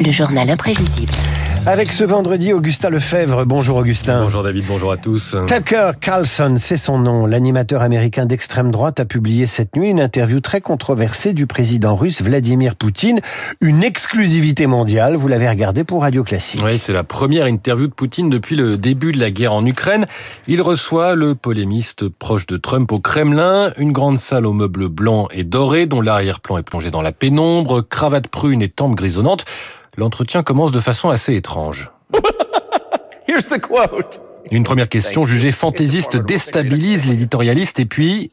Le journal imprévisible. Avec ce vendredi, Augustin Lefebvre. Bonjour Augustin. Bonjour David, bonjour à tous. Tucker Carlson, c'est son nom. L'animateur américain d'extrême droite a publié cette nuit une interview très controversée du président russe Vladimir Poutine. Une exclusivité mondiale. Vous l'avez regardé pour Radio Classique. Oui, c'est la première interview de Poutine depuis le début de la guerre en Ukraine. Il reçoit le polémiste proche de Trump au Kremlin, une grande salle aux meubles blancs et dorés dont l'arrière-plan est plongé dans la pénombre, cravate prune et tempe grisonnante. L'entretien commence de façon assez étrange. Here's the quote. Une première question jugée fantaisiste déstabilise l'éditorialiste et puis...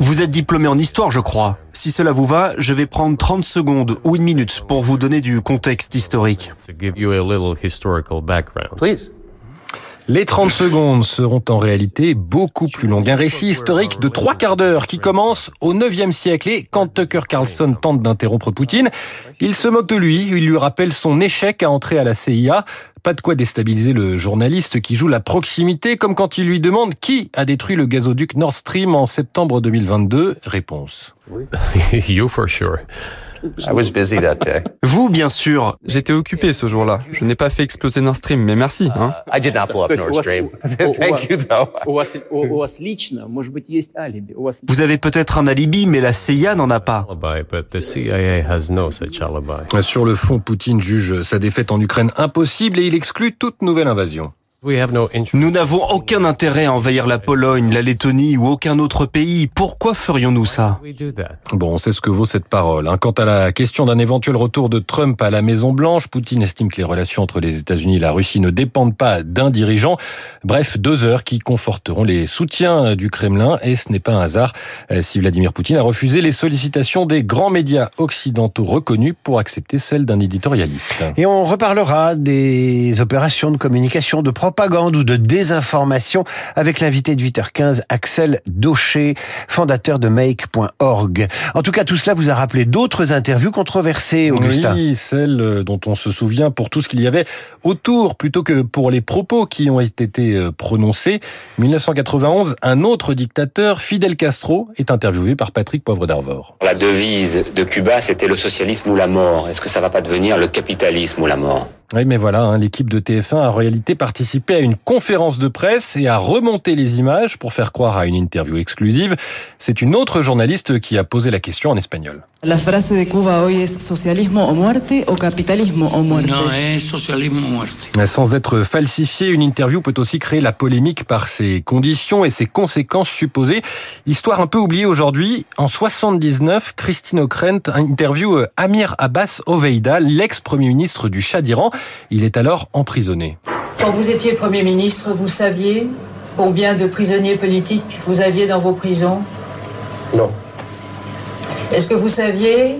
Vous êtes diplômé en histoire, je crois. Si cela vous va, je vais prendre 30 secondes ou une minute pour vous donner du contexte historique. Please. Les 30 secondes seront en réalité beaucoup plus longues. Un récit historique de trois quarts d'heure qui commence au 9e siècle. Et quand Tucker Carlson tente d'interrompre Poutine, il se moque de lui. Il lui rappelle son échec à entrer à la CIA. Pas de quoi déstabiliser le journaliste qui joue la proximité, comme quand il lui demande qui a détruit le gazoduc Nord Stream en septembre 2022. Réponse. you for sure. I was busy that day. Vous, bien sûr. J'étais occupé ce jour-là. Je n'ai pas fait exploser Nord Stream, mais merci. Hein. I did not blow up Nord Stream. Thank you though. Vous avez peut-être un alibi, mais la CIA n'en a pas. Alibi, but the CIA has no such alibi. Sur le fond, Poutine juge sa défaite en Ukraine impossible et il exclut toute nouvelle invasion. We have no interest. Nous n'avons aucun intérêt à envahir la Pologne, la Lettonie ou aucun autre pays. Pourquoi ferions-nous ça? We do that? Bon, on sait ce que vaut cette parole. hein. Quant à la question d'un éventuel retour de Trump à la Maison Blanche, Poutine estime que les relations entre les États-Unis et la Russie ne dépendent pas d'un dirigeant. Bref, deux heures qui conforteront les soutiens du Kremlin. Et ce n'est pas un hasard euh, si Vladimir Poutine a refusé les sollicitations des grands médias occidentaux reconnus pour accepter celles d'un éditorialiste. Et on reparlera des opérations de communication, de propagande ou de désinformation avec l'invité de 8h15, Axel Daucher, fondateur de make.org. En tout cas, tout cela vous a rappelé d'autres interviews controversées, Augustin. Oui, celle dont on se souvient pour tout ce qu'il y avait autour, plutôt que pour les propos qui ont été euh, prononcés. 1991, un autre dictateur, Fidel Castro, est interviewé par Patrick Poivre d'Arvor. La devise de Cuba, c'était le socialisme ou la mort. Est-ce que ça va pas devenir le capitalisme ou la mort? Oui, mais voilà, hein, l'équipe de TF1 a en réalité participé à une conférence de presse et a remonté les images pour faire croire à une interview exclusive. C'est une autre journaliste qui a posé la question en espagnol. La frase de Cuba hoy es socialismo o muerte o capitalismo o muerte. No, es socialismo o muerte. Sans être falsifiée, une interview peut aussi créer la polémique par ses conditions et ses conséquences supposées. Histoire un peu oubliée aujourd'hui, en 79, Christine O'Krent interview Amir Abbas Oveida, l'ex-premier ministre du Shah d'Iran. Il est alors emprisonné. Quand vous étiez Premier ministre, vous saviez combien de prisonniers politiques vous aviez dans vos prisons? Non. Est-ce que vous saviez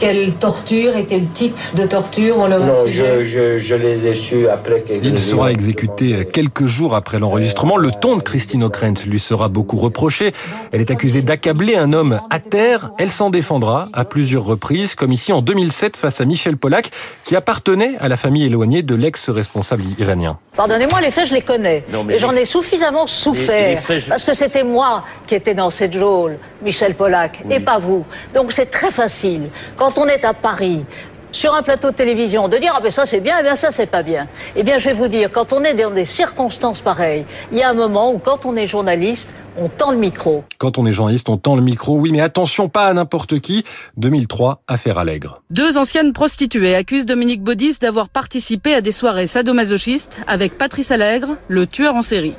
quelle torture et quel type de torture on leur Non, infligeait je, je, je les ai su après quelques Il sera exécuté quelques jours après l'enregistrement. Le ton de Christine O'Krent lui sera beaucoup reproché. Elle est accusée d'accabler un homme à terre. Elle s'en défendra à plusieurs reprises, comme ici en 2007 face à Michel Pollack, qui appartenait à la famille éloignée de l'ex-responsable iranien. Pardonnez-moi, les faits, je les connais. Non, mais et j'en ai suffisamment souffert. les faits, je- Parce que c'était moi qui étais dans cette geôle, Michel Pollack, et pas vous. Donc c'est très facile, quand on est à Paris, sur un plateau de télévision, de dire Ah ben ça c'est bien, eh bien ça c'est pas bien. Eh bien je vais vous dire, quand on est dans des circonstances pareilles, il y a un moment où quand on est journaliste, on tend le micro. Quand on est journaliste, on tend le micro. Oui, mais attention, pas à n'importe qui. 2003, affaire Allègre. Deux anciennes prostituées accusent Dominique Baudis d'avoir participé à des soirées sadomasochistes avec Patrice Allègre, le tueur en série.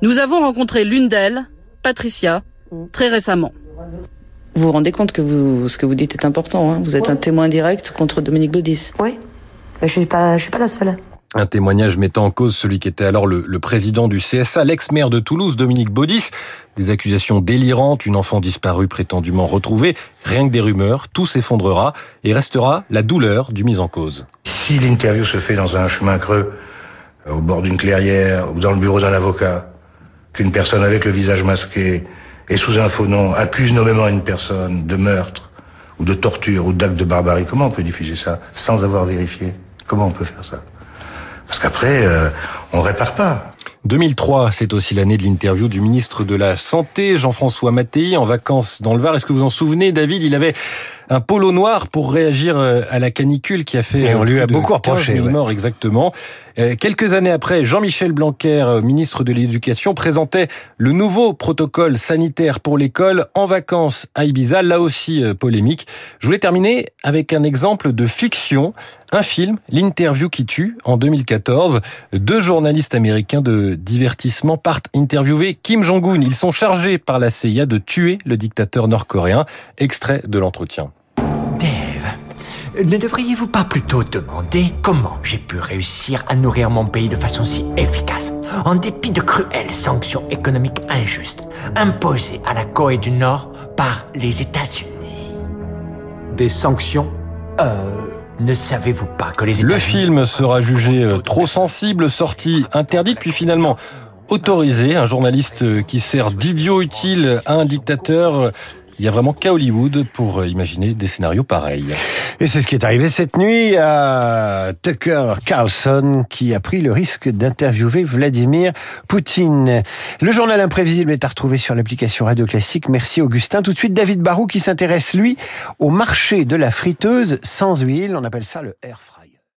Nous avons rencontré l'une d'elles, Patricia, très récemment. Vous vous rendez compte que vous, ce que vous dites est important. hein vous êtes un témoin direct contre Dominique Baudis. Oui. Je suis pas, je suis pas la seule. Un témoignage mettant en cause celui qui était alors le, le président du CSA, l'ex-maire de Toulouse, Dominique Baudis. Des accusations délirantes, une enfant disparue prétendument retrouvée, rien que des rumeurs, tout s'effondrera et restera la douleur du mise en cause. Si l'interview se fait dans un chemin creux, au bord d'une clairière ou dans le bureau d'un avocat, qu'une personne avec le visage masqué et sous un faux nom accuse nommément une personne de meurtre ou de torture ou d'acte de barbarie, comment on peut diffuser ça sans avoir vérifié? Comment on peut faire ça? Parce qu'après, euh, on répare pas. 2003, c'est aussi l'année de l'interview du ministre de la Santé, Jean-François Mattei, en vacances dans le Var. Est-ce que vous en souvenez, David? Il avait un polo noir pour réagir euh, à la canicule qui a fait. Et on lui a beaucoup 15 reproché, 000 ouais. morts, exactement. Euh, Quelques années après, Jean-Michel Blanquer, euh, ministre de l'Éducation, présentait le nouveau protocole sanitaire pour l'école en vacances à Ibiza, là aussi euh, polémique. Je voulais terminer avec un exemple de fiction, un film, L'interview qui tue, en 2014. Deux journalistes américains de divertissement partent interviewer Kim Jong-un. Ils sont chargés par la CIA de tuer le dictateur nord-coréen. Extrait de l'entretien. Dave, ne devriez-vous pas plutôt demander comment j'ai pu réussir à nourrir mon pays de façon si efficace, en dépit de cruelles sanctions économiques injustes imposées à la Corée du Nord par les États-Unis? Des sanctions? Euh, ne savez-vous pas que les Le États-Unis... film sera jugé euh, trop sensible, sorti interdite, puis finalement autorisé. Un journaliste qui sert d'idiot utile à un dictateur. Il y a vraiment qu'à Hollywood pour euh, imaginer des scénarios pareils. Et c'est ce qui est arrivé cette nuit à Tucker Carlson qui a pris le risque d'interviewer Vladimir Poutine. Le journal imprévisible est à retrouver sur l'application Radio Classique. Merci Augustin. Tout de suite David Barou qui s'intéresse lui au marché de la friteuse sans huile. On appelle ça le air fry.